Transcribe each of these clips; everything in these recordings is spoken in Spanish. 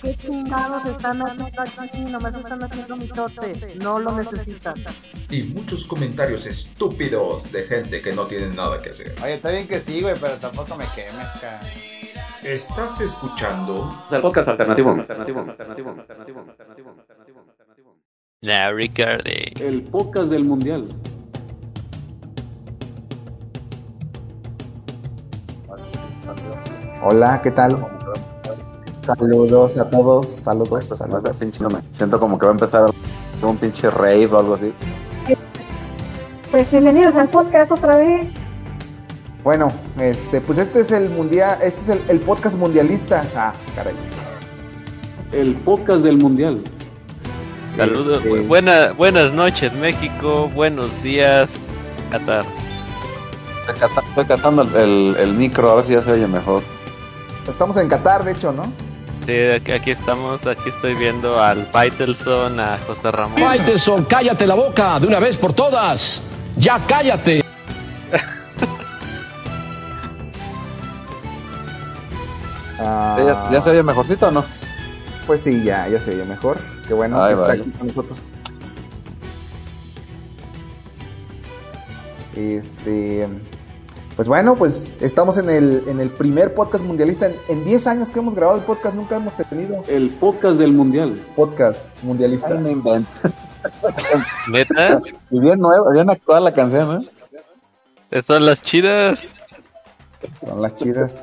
¿Qué chingados están haciendo aquí? Nomás están haciendo mitote. No lo necesitan. y muchos comentarios estúpidos de gente que no tiene nada que hacer. Oye, está bien que sí, güey, pero tampoco me quemes, cara. Estás escuchando el podcast alternativo. Alternativo, alternativo, alternativo, alternativo, alternativo, alternativo. La Ricardi. El podcast del mundial. Hola, ¿qué tal? Saludos a todos, saludos, Pues, sé, saludos. pinche, no me- siento como que va a empezar un pinche rave o algo así. Pues bienvenidos al podcast otra vez. Bueno, este, pues este es el mundial, este es el, el podcast mundialista. Ah, caray. El podcast del mundial. Saludos. Este, bu- buena- buenas noches, México. Buenos días, Qatar. Estoy catando el, el- el micro a ver si ya se oye mejor. Estamos en Qatar, de hecho, ¿no? Sí, aquí, aquí estamos. Aquí estoy viendo al Faitelson, a José Ramón. Faitelson, cállate la boca de una vez por todas. Ya cállate. Ah, ¿Sí, ya, ya se oye mejorcito o no? Pues sí, ya, ya se oye mejor. Qué bueno Ay, que está aquí con nosotros. Este, pues bueno, pues estamos en el, en el primer podcast mundialista. En- En 10 años que hemos grabado el podcast, nunca hemos tenido El podcast del mundial. podcast mundialista. Ay, no inventes. ¿Neta? Y bien nueva, bien actual la canción, ¿eh? Son las chidas. Son las chidas.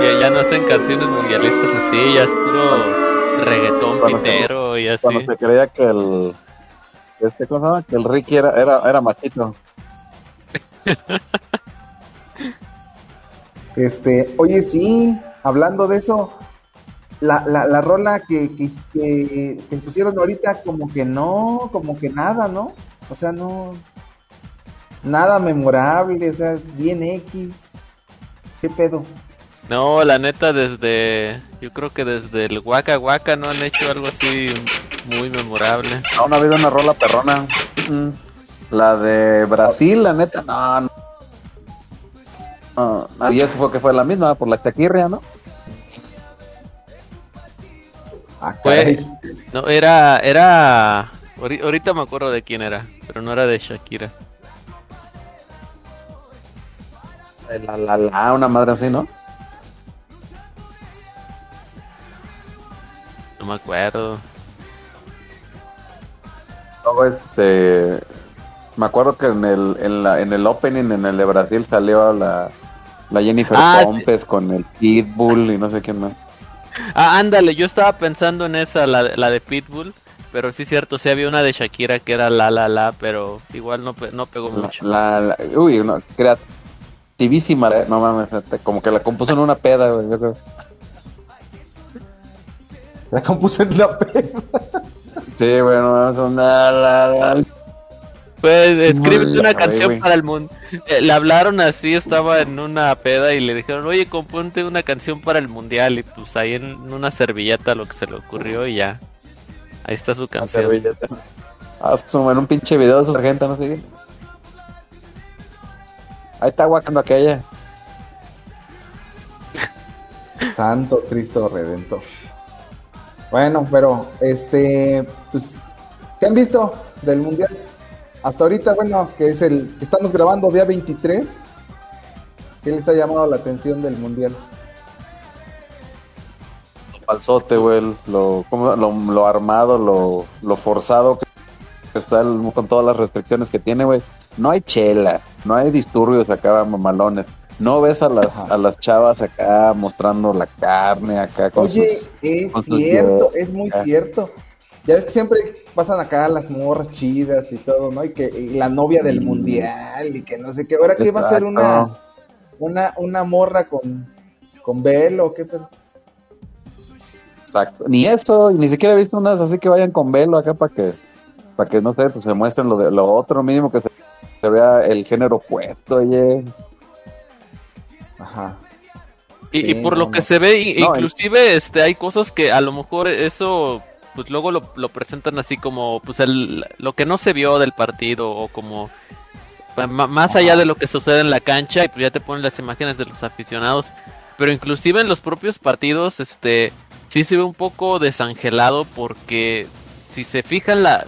Ya, ya no hacen canciones mundialistas así. Ya es puro reggaetón Cuando se- pitero y así. Cuando se creía que el... Este, ¿Cómo se llama? Que el Ricky era, era, era machito. Este, oye, sí, hablando de eso, la, la, la rola que, que, que, que pusieron ahorita, como que no, como que nada, ¿no? O sea, no, nada memorable, o sea, bien X. ¿Qué pedo? No, la neta, desde. Yo creo que desde el Waka Waka no han hecho algo así muy memorable. Aún ha habido una rola perrona. Mm. La de Brasil, la neta, no. no. No, y eso fue que fue la misma, por la Chaquirria, ¿no? Ah. No, era, era, ahori- ahorita me acuerdo de quién era, pero no era de Shakira. La, la, la, una madre así, ¿no? No me acuerdo. Luego, este. Me acuerdo que en el, en, la, en el opening, en el de Brasil, salió la, la Jennifer Ah, Pompes con el Pitbull y no sé quién más. Ah, ándale, yo estaba pensando en esa, la, de- la de Pitbull, pero sí cierto, sí había una de Shakira que era la la la, pero igual no, pe- no pegó La, mucho. la- la- uy, no, creativísima, eh, no mames, como que la compuso en una peda, güey, yo creo. La compuse en la peda. Sí, bueno, son la, la, la. Pues escríbete una canción para el mundo. Eh, le hablaron así, estaba en una peda y le dijeron, oye, componte una canción para el mundial. Y pues ahí en una servilleta lo que se le ocurrió y ya. Ahí está su la canción. servilleta. Ah, en un pinche video de sargento, no sé qué. Ahí está guacando aquella. Santo Cristo Redentor. Bueno, pero este, pues, ¿qué han visto del mundial? Hasta ahorita, bueno, que es el que estamos grabando día 23. ¿Qué les ha llamado la atención del mundial? falsote, güey, lo, lo, lo armado, lo, lo forzado que está el- con todas las restricciones que tiene, güey. No hay chela, no hay disturbios acá, mamalones. No ves a las, Ajá. a las chavas acá mostrando la carne acá con Oye, sus- es con cierto, es muy cierto. Ya ves que siempre pasan acá las morras chidas y todo, ¿no? Y que y la novia del Mm. mundial y que no sé qué. Ahora que va a ser una, una, una morra con, con velo, ¿qué pedo? Exacto. Ni eso, ni siquiera he visto unas así que vayan con velo acá para que, para que no sé, pues se muestren lo de lo otro mínimo que se, se vea el género opuesto, oye. Ajá. Y, por no, lo que no. se ve, No, inclusive este hay cosas que a lo mejor eso pues luego lo, lo presentan así como pues el, lo que no se vio del partido o como más allá de lo que sucede en la cancha y pues ya te ponen las imágenes de los aficionados, pero inclusive en los propios partidos este sí se ve un poco desangelado porque si se fijan la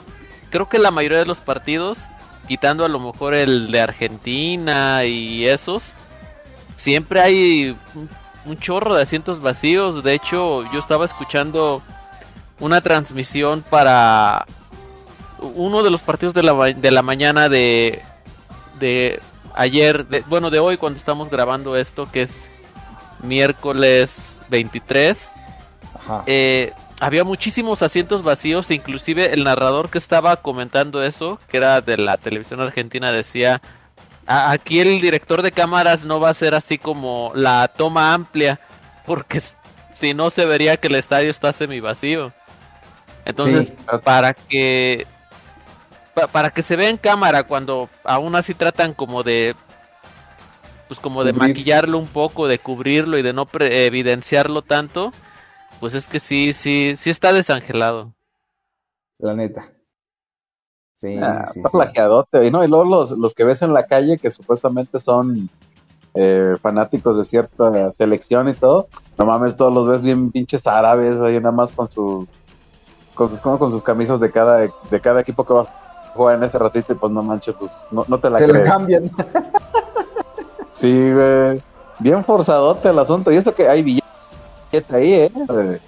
creo que la mayoría de los partidos quitando a lo mejor el de Argentina y esos siempre hay un, un chorro de asientos vacíos. De hecho, yo estaba escuchando una transmisión para uno de los partidos de la, de la mañana de, de ayer, de- bueno, de hoy cuando estamos grabando esto, que es miércoles 23. Ajá. Eh, había muchísimos asientos vacíos, inclusive el narrador que estaba comentando eso, que era de la televisión argentina, decía, "A- aquí el director de cámaras no va a ser así como la toma amplia, porque si no se vería que el estadio está semi vacío. Entonces, Sí. para que pa- para que se vea en cámara cuando aún así tratan como de pues como de Cubrir. maquillarlo un poco, de cubrirlo y de no pre- evidenciarlo tanto, pues es que sí, sí, sí está desangelado. La neta. Sí, Ah, sí, está sí. no, y luego los, los que ves en la calle que supuestamente son eh, fanáticos de cierta selección y todo, no mames, todos los ves bien pinches árabes ahí nada más con sus con, sus- con, sus camisas de cada de cada equipo que va a jugar en ese ratito y pues no manches, pues, no, no te la Se lo crees. cambian. Sí, güey. Bien forzadote el asunto. Y esto que hay billete ahí, ¿eh? Eh,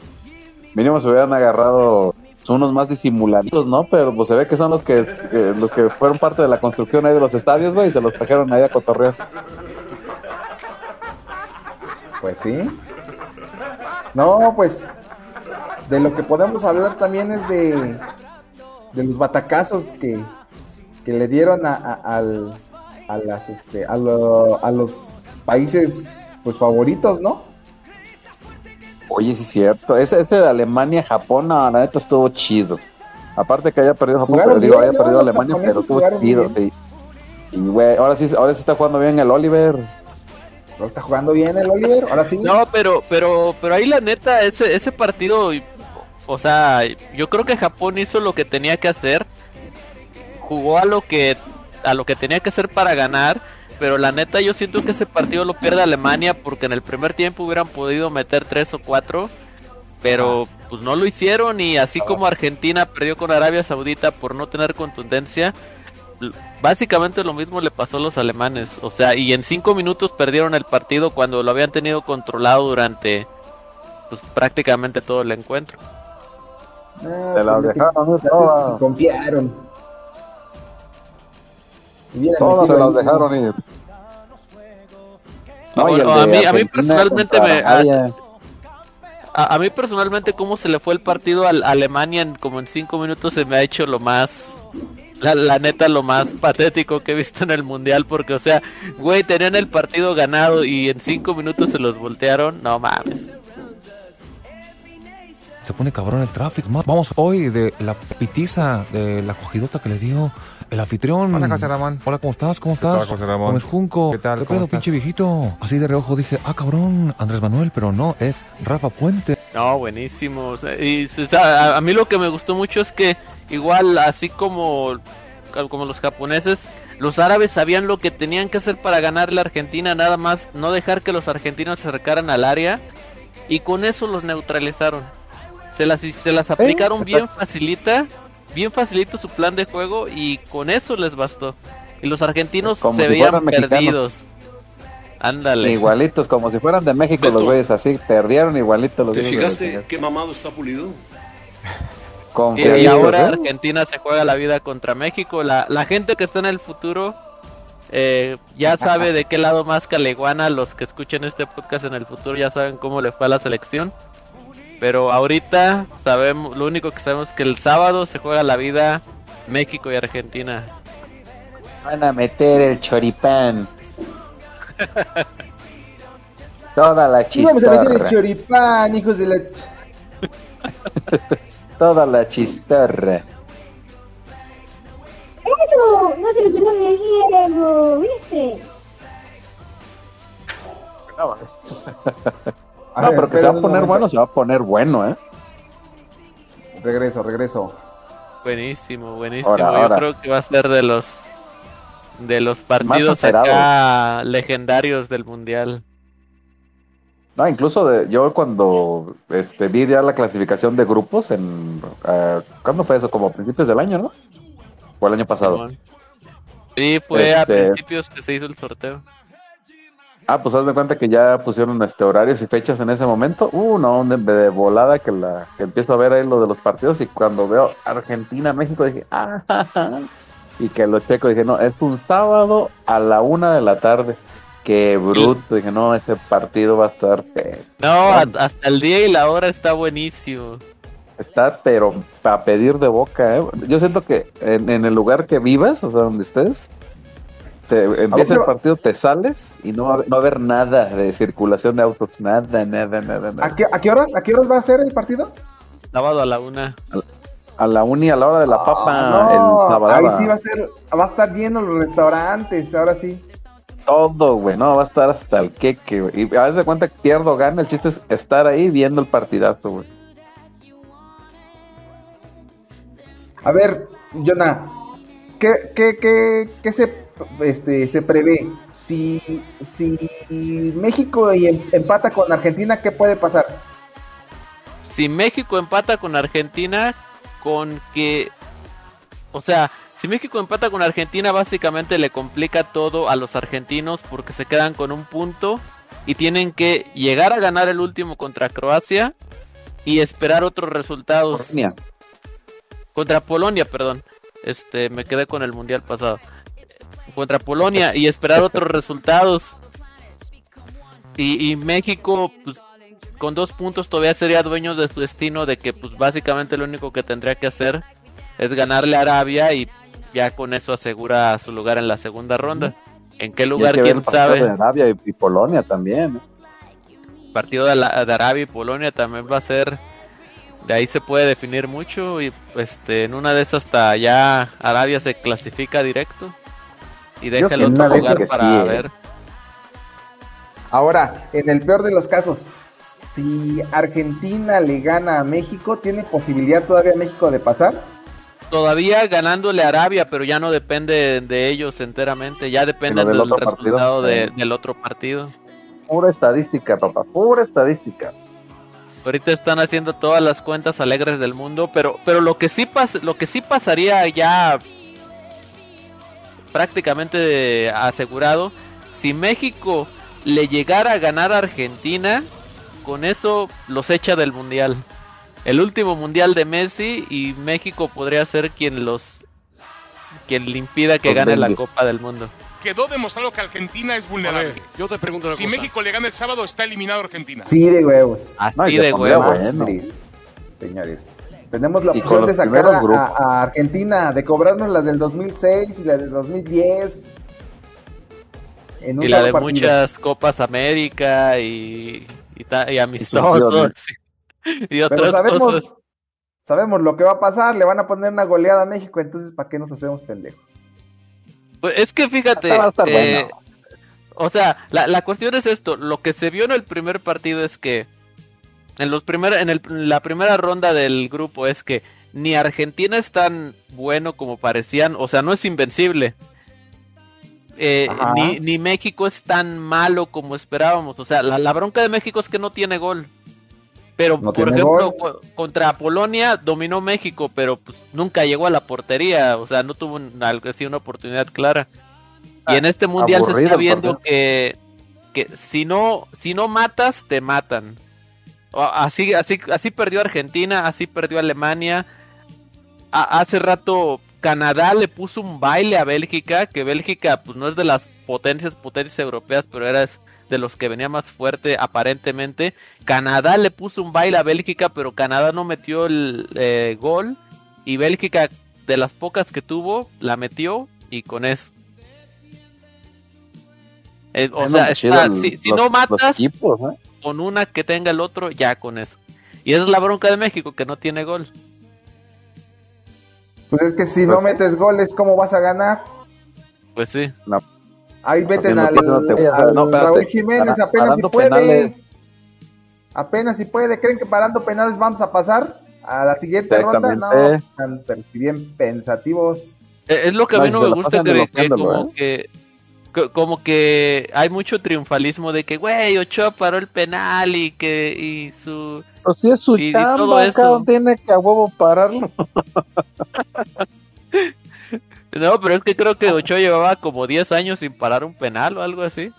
Mínimo se hubieran agarrado unos más disimuladitos, ¿no? Pero pues se ve que son los que eh, los que fueron parte de la construcción ahí de los estadios, güey, y se los trajeron ahí a cotorrear. Pues sí. No, pues de lo que podemos hablar también es de, de los batacazos que, que le dieron a, a- al, a las este a, lo- a los países pues favoritos, ¿no? Oye, sí es cierto. Ese, ese de Alemania-Japón, no, la neta estuvo chido. Aparte que haya perdido Japón, pero digo, haya perdido Alemania, pero estuvo chido. sí. Y güey, ahora sí, ahora sí está jugando bien el Oliver. ¿No está jugando bien el Oliver? Ahora sí. No, pero, pero, pero ahí la neta, ese, ese partido, o sea, yo creo que Japón hizo lo que tenía que hacer, jugó a lo que, a lo que tenía que hacer para ganar, pero la neta yo siento que ese partido lo pierde Alemania porque en el primer tiempo hubieran podido meter tres o cuatro, pero pues no lo hicieron y así como Argentina perdió con Arabia Saudita por no tener contundencia, básicamente lo mismo le pasó a los alemanes, o sea, y en cinco minutos perdieron el partido cuando lo habían tenido controlado durante pues prácticamente todo el encuentro. Se las que dejaron que se confiaron. Y Todas se las dejaron ir. No, a mí- a mí personalmente me- a mí personalmente cómo se le fue el partido a Alemania en como en cinco minutos se me ha hecho lo más la, la neta lo más patético que he visto en el mundial porque o sea güey tenían el partido ganado y en cinco minutos se los voltearon no mames Se pone cabrón el tráfico. Vamos hoy de la pitiza, de la cogidota que le dio el anfitrión. Hola, José Ramón. Hola, ¿cómo estás? ¿Cómo ¿Qué tal, estás? José Ramón? ¿Cómo es Junco? ¿Qué tal? ¿Qué ¿Cómo pedo, estás? pinche viejito? Así de reojo dije, ah, cabrón, Andrés Manuel, pero no, es Rafa Puente. no buenísimo o sea, y o sea, a, a mí lo que me gustó mucho es que igual así como como los japoneses los árabes sabían lo que tenían que hacer para ganarle a Argentina nada más no dejar que los argentinos se acercaran al área y con eso los neutralizaron se las se las aplicaron bien facilita bien facilito su plan de juego y con eso les bastó y los argentinos Como se si veían perdidos ándale Igualitos, como si fueran de México Beto. los güeyes, así perdieron igualitos los ¿Te fijaste qué mamado está Pulido? Y, y ahora ¿eh? Argentina se juega la vida contra México. La, la gente que está en el futuro eh, ya sabe de qué lado más caleguana. Los que escuchen este podcast en el futuro ya saben cómo le fue a la selección. Pero ahorita sabemos, lo único que sabemos es que el sábado se juega la vida México y Argentina. Van a meter el choripán. Toda la Sí, vamos a meter el chistorra. choripán, hijos de la... Toda la chistorra. Eso, no se lo perdone a Diego, ¿viste? No, A no, ver, pero que se va a poner bueno, se va a poner bueno, ¿eh? Regreso, regreso. Buenísimo, buenísimo. Ahora, Yo ahora. creo que va a ser de los de los partidos acá legendarios del mundial. No, incluso de, yo cuando este, vi ya la clasificación de grupos en... eh, ¿Cuándo fue eso? Como a principios del año, ¿no? O el año pasado. Sí, fue a Este- principios que se hizo el sorteo. Ah, pues haz de cuenta que ya pusieron este horarios y fechas en ese momento. Uh, no, de, de volada que la que empiezo a ver ahí lo de los partidos y cuando veo Argentina, México dije, ah, ja, ja". y que lo checo dije, no, es un sábado a la una de la tarde. Qué bruto, dije, no, ese partido va a estar, No, hasta el día y la hora está buenísimo. está, pero para pedir de boca, ¿eh? Yo siento que en, en el lugar que vivas, o sea, donde estés, te empieza el partido, te sales y no va, a haber- no va a haber nada de circulación de autos, nada, nada, nada, nada. ¿A qué, a qué horas, ¿A qué horas va a ser el partido? Sábado a la una. A la uni a la hora de la papa, Ah, el no, sábado. ahí sí va a ser, va a estar lleno los restaurantes, ahora sí. Todo, güey, no, va a estar hasta el queque, güey. Y a veces de cuenta que pierdo o gana, el chiste es estar ahí viendo el partidazo, güey. A ver, Jonah, ¿qué, qué, qué, qué se, este, se prevé? Si, si México y em- empata con Argentina, ¿qué puede pasar? Si México empata con Argentina, con que. O sea, si México empata con Argentina, básicamente le complica todo a los argentinos porque se quedan con un punto y tienen que llegar a ganar el último contra Croacia y esperar otros resultados. Polonia. Contra Polonia, perdón. Este, me quedé con el mundial pasado. Contra Polonia y esperar otros resultados. Y, y México, pues, con dos puntos todavía sería dueño de su destino, de que, pues, básicamente lo único que tendría que hacer es ganarle a Arabia y ya con eso asegura su lugar en la segunda ronda. ¿En qué lugar? que ¿Quién sabe? De Arabia y, y Polonia también. ¿eh? partido de, la- de Arabia y Polonia también va a ser de ahí se puede definir mucho y este en una de esas hasta ya Arabia se clasifica directo y deja el siento otro que sí, para eh. ver Ahora, en el peor de los casos, si Argentina le gana a México, ¿tiene posibilidad todavía México de pasar? todavía ganándole a Arabia pero ya no depende de ellos enteramente ya depende del, del otro partido. resultado de- del otro partido Pura estadística, papá, pura estadística. Ahorita están haciendo todas las cuentas alegres del mundo, pero pero lo que sí pas lo que sí pasaría ya prácticamente asegurado si México le llegara a ganar a Argentina, con eso los echa del mundial. El último mundial de Messi y México podría ser quien los quien le impida que gane la. Copa del Mundo. Quedó demostrado que Argentina es vulnerable. yo te pregunto una Si cosa. México le gana el sábado, está eliminado Argentina. Sí, de huevos. Así No, de huevos. señores. Tenemos la Y opción de sacar a, Argentina, de cobrarnos las del 2006 y las del 2010. En un y la de partido. muchas Copas América y, y, y amistosos y Pero otras sabemos, cosas. sabemos lo que va a pasar, le van a poner una goleada a México, entonces ¿para qué nos hacemos pendejos? Pues es que fíjate, Esta va a estar eh, bueno. o sea, la, la cuestión es esto, lo que se vio en el primer partido es que en los primer, en el- la primera ronda del grupo es que ni Argentina es tan bueno como parecían, o sea, no es invencible. Eh, ni, ni México es tan malo como esperábamos. O sea, la, la bronca de México es que no tiene gol. Pero, No por ejemplo, gol. contra Polonia dominó México, pero pues nunca llegó a la portería. O sea, no tuvo un- algo así una oportunidad clara. Y en este mundial se está viendo que, que si no si no matas te matan. Así así así perdió Argentina, así perdió Alemania. A- hace rato Canadá le puso un baile a Bélgica, que Bélgica pues no es de las potencias potencias europeas, pero era de los que venía más fuerte aparentemente. Canadá le puso un baile a Bélgica, pero Canadá no metió el eh, gol y Bélgica de las pocas que tuvo la metió y con eso. Eh, o sea, está- si, si los- no matas ¿eh? Con una que tenga el otro, ya con eso. Y esa es la bronca de México, que no tiene gol. Pues es que si Pues no sí. metes goles, ¿cómo vas a ganar? Pues sí. Ahí veten Haciendo al, no te- al no. Raúl Jiménez, Para- apenas si puede. penales. Apenas si puede. ¿Creen que parando penales vamos a pasar a la siguiente ronda? No, están bien pensativos. Eh, Es lo que a No, mí no me gusta que, como ¿eh? que como que hay mucho triunfalismo de que güey Ochoa paró el penal y que y su Pues sí es su Y- y chamba, todo eso. tiene que a huevo pararlo. no pero es que creo que Ochoa llevaba como 10 años sin parar un penal o algo así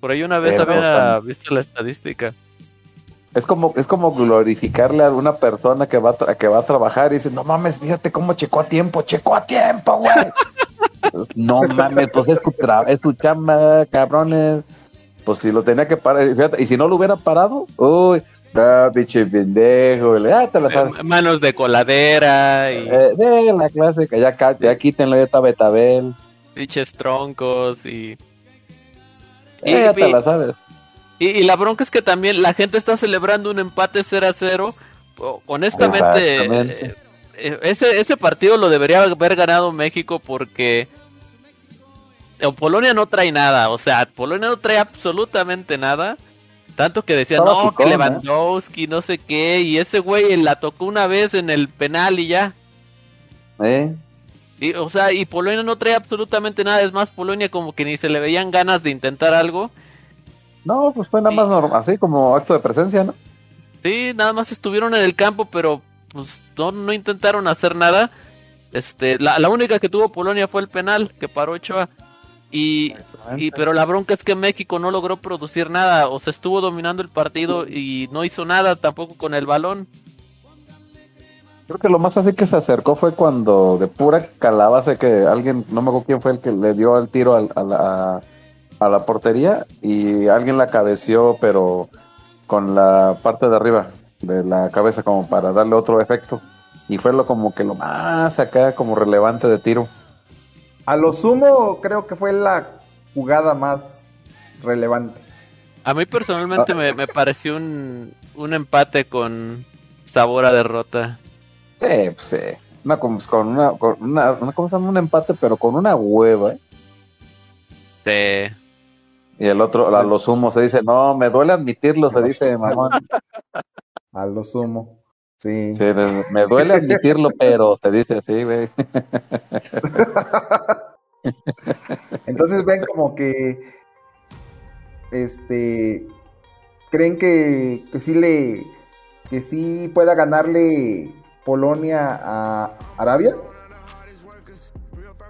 por ahí una vez Pero había visto la estadística Es como, es como glorificarle a una persona que va a, tra- que va a trabajar y dice, no mames, fíjate cómo checó a tiempo, checó a tiempo, güey. no mames, pues es su, tra- es chamba, cabrones. Pues si lo tenía que parar, fíjate, y si no lo hubiera parado, uy, ah, pinche pendejo, ah, te la sabes. Eh, manos de coladera y Eh, la clásica, ya, ya quítenlo, ya está Betabel. pinches troncos y Eh, ya te la sabes. Y, y la bronca es que también la gente está celebrando un empate 0 a 0. O- Honestamente, eh, ese, ese partido lo debería haber ganado México porque Polonia no trae nada. O sea, Polonia no trae absolutamente nada. Tanto que decían, Estaba no, que ¿eh? Lewandowski, no sé qué. Y ese güey la tocó una vez en el penal y ya. ¿Eh? Y, o sea, y Polonia no trae absolutamente nada. Es más, Polonia como que ni se le veían ganas de intentar algo. No, pues fue nada más normal, así como acto de presencia, ¿no? Sí, nada más estuvieron en el campo, pero pues no, no intentaron hacer nada. Este, la, la única que tuvo Polonia fue el penal que paró Ochoa. Y, y pero la bronca es que México no logró producir nada, o se estuvo dominando el partido y no hizo nada tampoco con el balón. Creo que lo más así que se acercó fue cuando de pura calabaza que alguien, no me acuerdo quién fue el que le dio el tiro al- a, la, a la portería y alguien la cabeció, pero con la parte de arriba de la cabeza como para darle otro efecto. Y fue lo como que lo más acá como relevante de tiro. A lo sumo, creo que fue la jugada más relevante. A mí personalmente me, me pareció un, un empate con sabor a derrota. Eh, pues, eh, una, con, una, con una, una- ¿cómo se llama? Un empate, pero con una hueva, ¿eh? Sí. Y el otro, a lo sumo, se dice, no, me duele admitirlo, se dice, mamón. A lo sumo. Sí. Sí, me- me duele admitirlo, pero te dice así, güey. Entonces ven como que este creen que, que sí le que sí pueda ganarle Polonia a Arabia.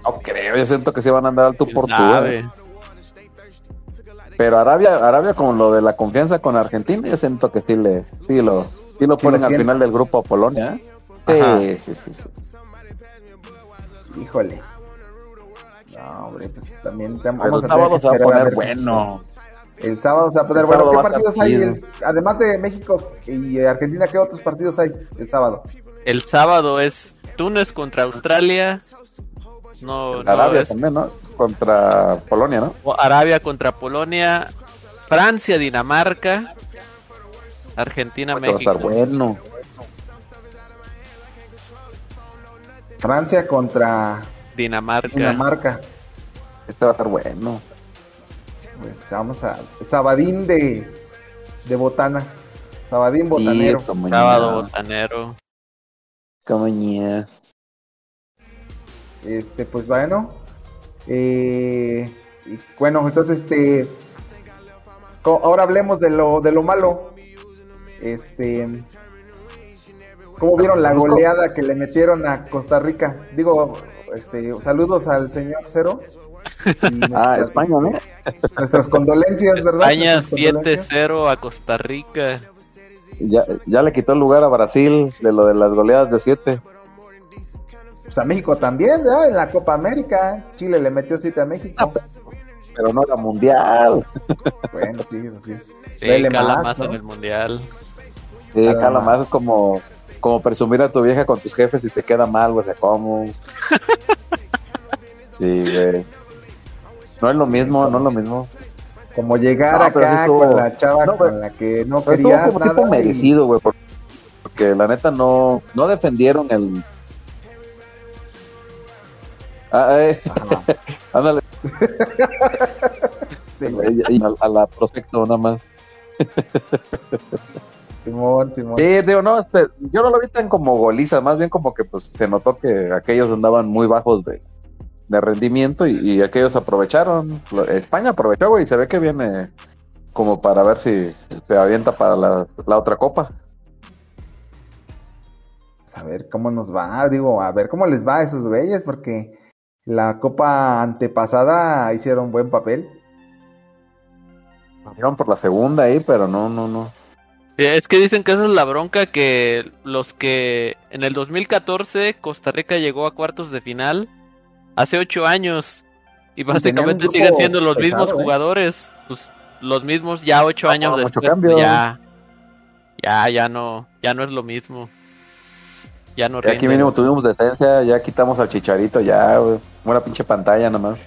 No creo, yo siento que sí van a andar al tú por tú. eh. Pero Arabia, Arabia con lo de la confianza con Argentina, yo siento que sí le, sí lo, sí lo ponen al final del grupo a Polonia. Ajá. ¿eh? Sí, sí, sí, sí. Híjole. No, hombre, pues también Pero vamos el a tener que se va a poner ver qué bueno. El sábado se va a poner El bueno. ¿Qué a partidos hay? El- además de México y Argentina, ¿qué otros partidos hay el sábado? El sábado es Túnez contra Australia. No, no, Arabia es también, ¿no? Contra Polonia, ¿no? Arabia contra Polonia. Francia, Dinamarca. Argentina, Que va a México. estar bueno. Francia contra Dinamarca. Dinamarca. Este va a estar bueno. Pues vamos a Sabadín de de Botana. Sabadín Botanero. Sí, Sábado, botanero. como ña. Este, pues bueno. Eh, y bueno, entonces este. Ahora hablemos de lo, de lo malo. Este. ¿Cómo vieron la goleada que le metieron a Costa Rica? Digo, este, saludos al señor Cero. Ah, nuestras- España, ¿no? Nuestras condolencias, ¿verdad? España Nuestras condolencias. 7-0 a Costa Rica. Ya, ya le quitó el lugar a Brasil de lo de las goleadas de 7. Pues a México también, ¿verdad? En la Copa América. Chile le metió 7 a México. Pero no era mundial. Bueno, sí, eso sí. Sí, cala más, más ¿no? en el mundial. Sí, Nada jala más. más. Es como, como presumir a tu vieja con tus jefes y te queda mal, o sea, ¿cómo? Sí, güey. No es lo mismo, no es lo mismo. Como llegar No, sí acá estuvo- con la chava no, con la que no querías como tipo nada. y- merecido, güey, por- porque la neta no, no defendieron el... Ah, eh, ándale, y a, a la prospecto nada más. Simón, Simón. Sí, digo, no, este, yo no lo vi tan como goliza, más bien como que pues se notó que aquellos andaban muy bajos de, de rendimiento y, y aquellos aprovecharon. España aprovechó, güey, y se ve que viene como para ver si se avienta para la, la otra copa. A ver cómo nos va, digo, a ver cómo les va a esos güeyes, porque la copa antepasada hicieron buen papel. Iban por la segunda ahí, pero no, no, no. Sí, Es que dicen que esa es la bronca que los que en el 2014 Costa Rica llegó a cuartos de final hace ocho años y básicamente siguen siendo los pesado, mismos ¿eh? jugadores, pues los mismos ya ocho No, años después cambio. ya ya ya no ya no es lo mismo. Ya no Y aquí mínimo tuvimos decencia, ya quitamos al chicharito, ya, güey. Una pinche pantalla nada más.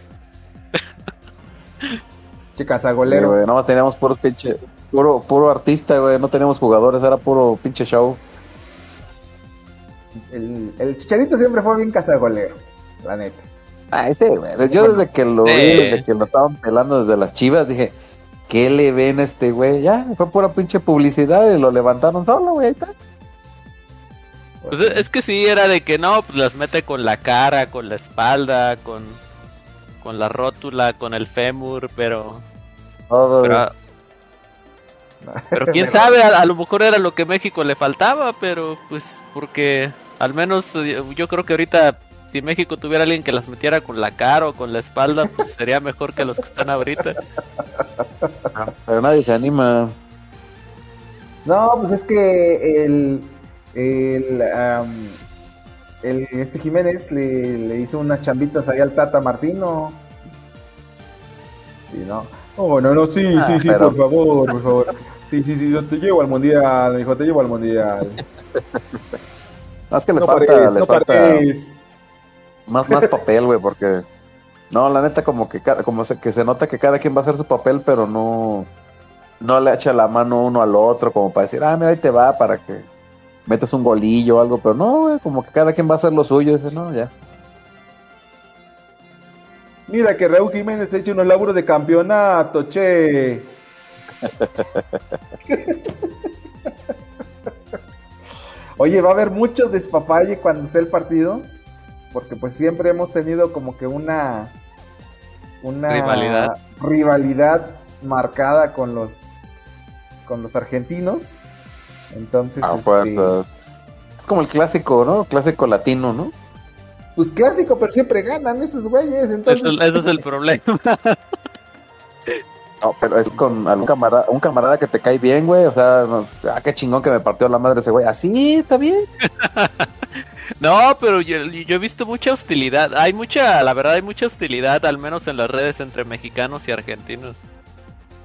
Chicas, Sí, golero. güey, nada más teníamos puros pinche, puro, puro artista, güey. No teníamos jugadores, era puro pinche show. El, el chicharito siempre fue bien cazagolero, la neta. Ay, sí, güey. Yo desde que lo vi, desde que lo estaban pelando desde las chivas, dije, ¿qué le ven a este güey? Ya, fue pura pinche publicidad y lo levantaron solo, güey. Ahí está. Pues es- es que sí, era de que no, pues las mete con la cara, con la espalda, con, con la rótula, con el fémur, pero... Todo. Pero, pero quién sabe, a, a lo mejor era lo que México le faltaba, pero pues porque al menos eh, yo creo que ahorita si México tuviera alguien que las metiera con la cara o con la espalda, pues sería mejor que los que están ahorita. Pero nadie se anima. No, pues es que el, el, el este Jiménez le, le hizo unas chambitas ahí al Tata Martino. Sí, no. Oh, no, no, sí, Ah, sí, sí, pero- por favor, por favor. Sí, sí, sí, yo te llevo al mundial, hijo, te llevo al mundial. Más que les No falta, pares, les no falta pares. más, más papel, güey, porque no, la neta como que cada, como se, que se nota que cada quien va a hacer su papel, pero no no le echa la mano uno al otro como para decir, ah, mira, ahí te va para que metas un golillo o algo, pero no, güey, como que cada quien va a hacer lo suyo, dice, no, ya. Mira que Raúl Jiménez ha hecho unos laburos de campeonato, che. Oye, va a haber mucho despapalle cuando sea el partido, porque pues siempre hemos tenido como que una una Rivalidad. rivalidad marcada con los con los argentinos. Entonces, Ah, este, como el clásico, ¿no? El clásico latino, ¿no? pues clásico, pero siempre ganan esos güeyes. Entonces, Eso- ese es el problema. No, pero es con algún camarada, un camarada que te cae bien, güey, o sea, no, ah, qué chingón que me partió la madre ese güey, así, está bien. No, pero yo, yo he visto mucha hostilidad. Hay mucha, la verdad, hay mucha hostilidad, al menos en las redes entre mexicanos y argentinos.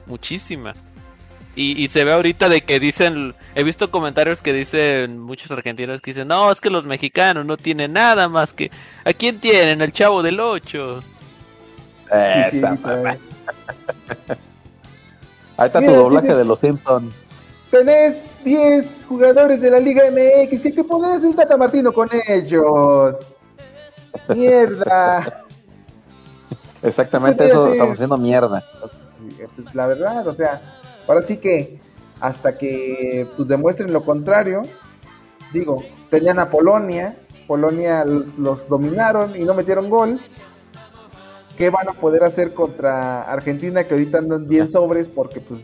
Muchísima. Y, y se ve ahorita de que dicen, he visto comentarios que dicen muchos argentinos que dicen, no, es que los mexicanos no tienen nada más que... ¿A quién tienen? El chavo del 8. Esa, sí. Ahí está Mira, tu doblaje de los Simpsons. Tenés 10 jugadores de la Liga MX. ¿Y qué podés hacer Tata Martino con ellos? Mierda. Exactamente eso, estamos haciendo mierda. Pues, la verdad, o sea, ahora sí que hasta que pues demuestren lo contrario, digo, tenían a Polonia, Polonia los, los dominaron y no metieron gol. ¿Qué van a poder hacer contra Argentina que ahorita andan bien sobres porque pues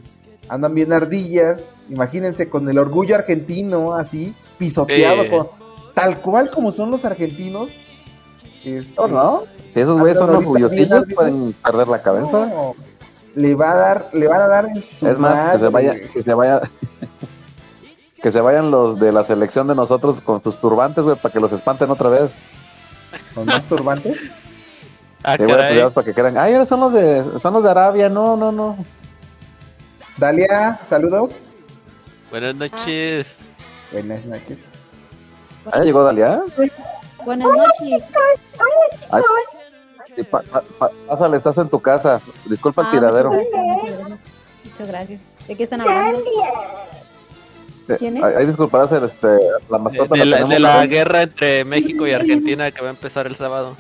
andan bien ardillas? Imagínense con el orgullo argentino así, pisoteado, Eh. con- tal cual como son los argentinos. Este, ¿No, no? Si esos güeyes son orgullosillos, pueden perder la cabeza. No, le va a dar, le van a dar en su Es más, que se vaya, que se vaya, que se vayan los de la selección de nosotros con sus turbantes, güey, para que los espanten otra vez. ¿Con más turbantes? Ah, güey, caray. pues para que crean, ay, ahora son los de, son los de Arabia, no, no, no. Dalia, saludos. Buenas noches. Buenas noches. Ah, llegó Dalia. Buenas noches. Ay, pa- pa- pa- pásale, estás en tu casa. Disculpa el Ah, tiradero. Muchas gracias, muchas gracias. ¿De qué están hablando? Eh, ¿Quién es? Ahí disculparás el, este, la mascota. De la, tenemos de la guerra entre México y Argentina que va a empezar el sábado.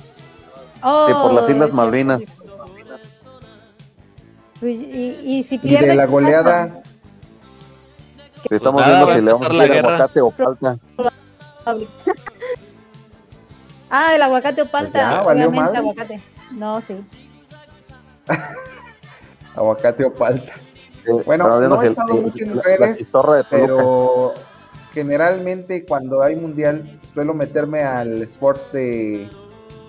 Oh, Sí, por las Islas Malvinas. sí. Pues, y, y si Y pierde. de la ¿qué goleada, Si estamos Nada, viendo si le vamos a la guerra. aguacate o palta. ah, el aguacate o palta. Pues ya, obviamente, madre. aguacate. No, sí. aguacate o palta. Bueno, no he el- estado mucho en la- la redes, Toluca. pero generalmente cuando hay mundial suelo meterme al sports de,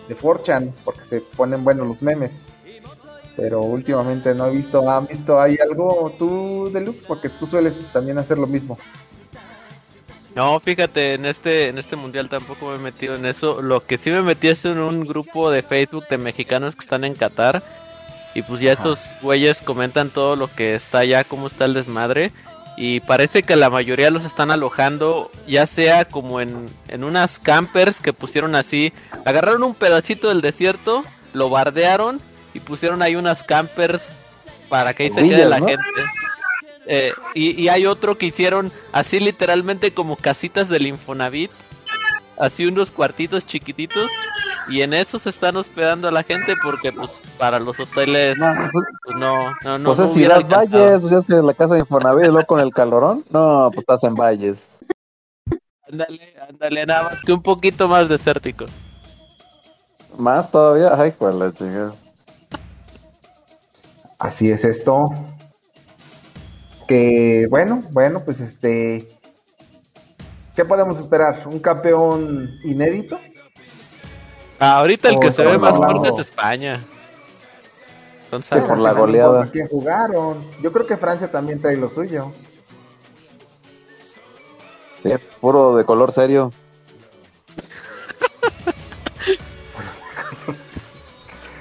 de 4chan porque se ponen buenos los memes. Pero últimamente no he visto, ¿han visto hay algo tú, Deluxe? Porque tú sueles también hacer lo mismo. No, fíjate, en este, en este mundial tampoco me he metido en eso. Lo que sí me metí es en un grupo de Facebook de mexicanos que están en Qatar. Y pues ya estos güeyes comentan todo lo que está allá, cómo está el desmadre. Y parece que la mayoría los están alojando, ya sea como en, en unas campers que pusieron así. Agarraron un pedacito del desierto, lo bardearon y pusieron ahí unas campers para que ahí se quede la ¿no? gente. Eh, y, y hay otro que hicieron así literalmente como casitas del Infonavit, así unos cuartitos chiquititos, y en esos se están hospedando a la gente porque pues para los hoteles pues, no, no, no, Pues no es Ciudad. Valles, pues es que la casa de Infonavit, luego con el calorón. No, pues estás en Valles. Ándale, ándale, nada más que un poquito más desértico. Más todavía, ay, cuál la chingada. Así es esto. Que bueno, bueno, pues este. ¿Qué podemos esperar? ¿Un campeón inédito? Ah, ahorita el que se ve más fuerte es España. Son Sí, por la goleada. quién jugaron. Yo creo que Francia también trae lo suyo. Sí, puro de color serio.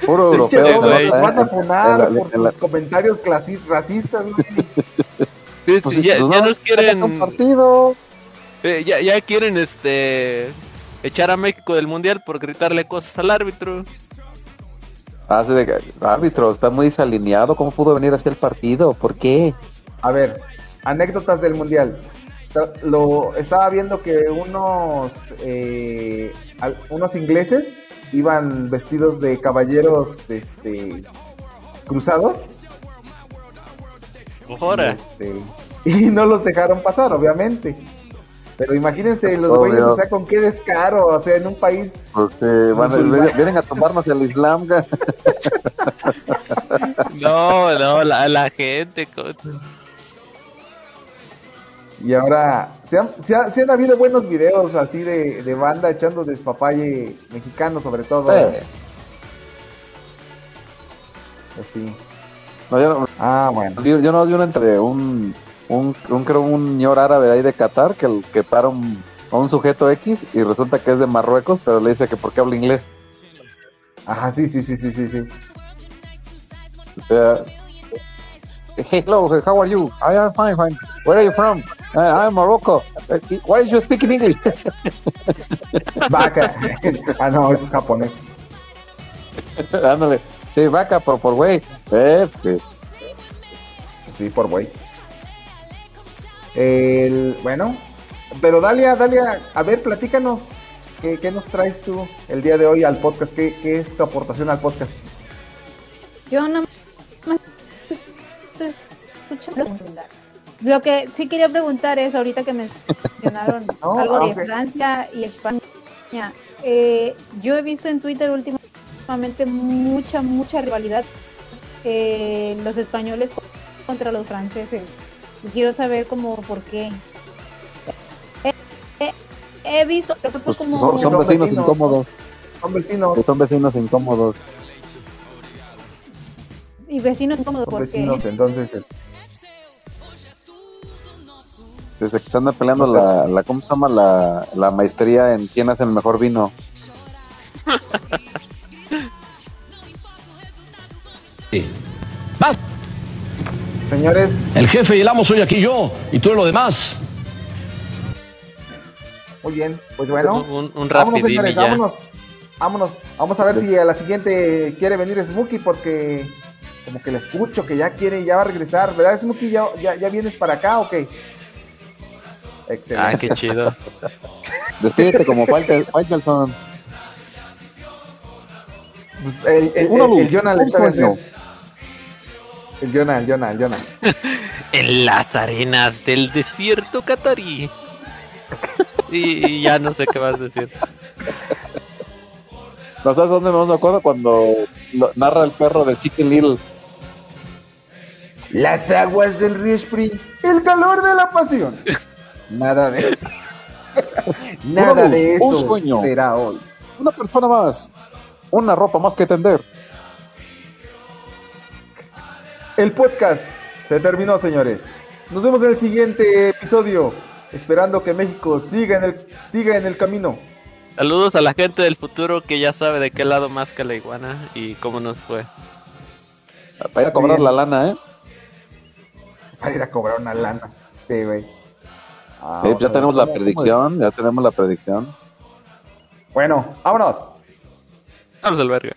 Puro europeo. Van a funar por en la- sus comentarios clasi- racistas. Pues ya, pues ya no, nos quieren, un partido. eh, ya, ya quieren este echar a México del mundial por gritarle cosas al árbitro. Hace de árbitro, está muy desalineado. ¿Cómo pudo venir así el partido? ¿Por qué? A ver, anécdotas del mundial. Lo estaba viendo que unos eh, al- unos ingleses iban vestidos de caballeros este, cruzados Ahora. este, y no los dejaron pasar, obviamente. Pero imagínense los güeyes, o sea, con qué descaro, o sea, en un país Pues eh, van a- vienen a tomarnos el Islam. No, no, la, la gente. Y ahora, se han, se ha- se han habido buenos videos así de, de banda echando despapalle mexicano sobre todo. Sí. Así. No, yo, no- Ah, bueno. yo, yo no vi uno entre un, un, un, creo un señor árabe ahí de Qatar que, que para un, a un sujeto X y resulta que es de Marruecos, pero le dice que porque habla inglés. Ajá, sí, sí, sí, sí, sí, sí. O sea, hello, how are you? I am fine, fine. Where are you from? "Uh, I'm Morocco. "Uh, Why are you speaking English? Vaca. ah, no, es japonés. Ándale. Sí, vaca, por, por güey. Eh, pues, Sí, por güey. El, bueno, pero Dalia, Dalia, a ver, platícanos. ¿Qué, qué nos traes tú el día de hoy al podcast? ¿Qué, qué es tu aportación al podcast? Yo no estoy escuchando. Lo que sí quería preguntar es, ahorita que mencionaron Oh, algo de. Francia y España, eh, yo he visto en Twitter últimamente mucha, mucha rivalidad eh, los españoles contra los franceses. Y quiero saber como por qué. Eh, eh, he visto, pero fue como... son, son son vecinos vecinos. incómodos. Son vecinos. que Son vecinos incómodos. Y vecinos incómodos, ¿por qué? vecinos, entonces. es- Desde que se anda peleando la, la ¿cómo se llama? La, la maestría en quién hace el mejor vino. Vas, Señores, el jefe y el amo soy aquí yo, y tú lo demás. muy bien. Pues bueno. Un, un Vámonos, señores, ya. vámonos. Vámonos. Vamos a ver si a la siguiente quiere venir Smokey porque como que le escucho que ya quiere, ya va a regresar, ¿verdad, Smokey? ¿Ya, ya, ya vienes para acá o qué? Excelente. Ah, qué chido. Despídete como Faitelson. Pues el, el, el- el Jonah le. El Jonah, el Jonah, el Jonah. En las arenas del desierto catarí. Y, y ya no sé qué vas a decir. ¿No sabes dónde me acuerdo? Cuando lo- narra el perro de Chicken Little. Las aguas del río Spring, el calor de la pasión. Nada de eso. Nada de un eso sueño. será hoy. Una persona más. Una ropa más que tender. El podcast se terminó, señores. Nos vemos en el siguiente episodio, esperando que México siga en el siga en el camino. Saludos a la gente del futuro que ya sabe de qué lado más que la iguana y cómo nos fue. Para ir a cobrar la lana, ¿eh? Para ir a cobrar una lana. Sí, güey. Ah, Sí, ya tenemos la predicción, ya tenemos la predicción. Bueno, vámonos. Vamos al verga.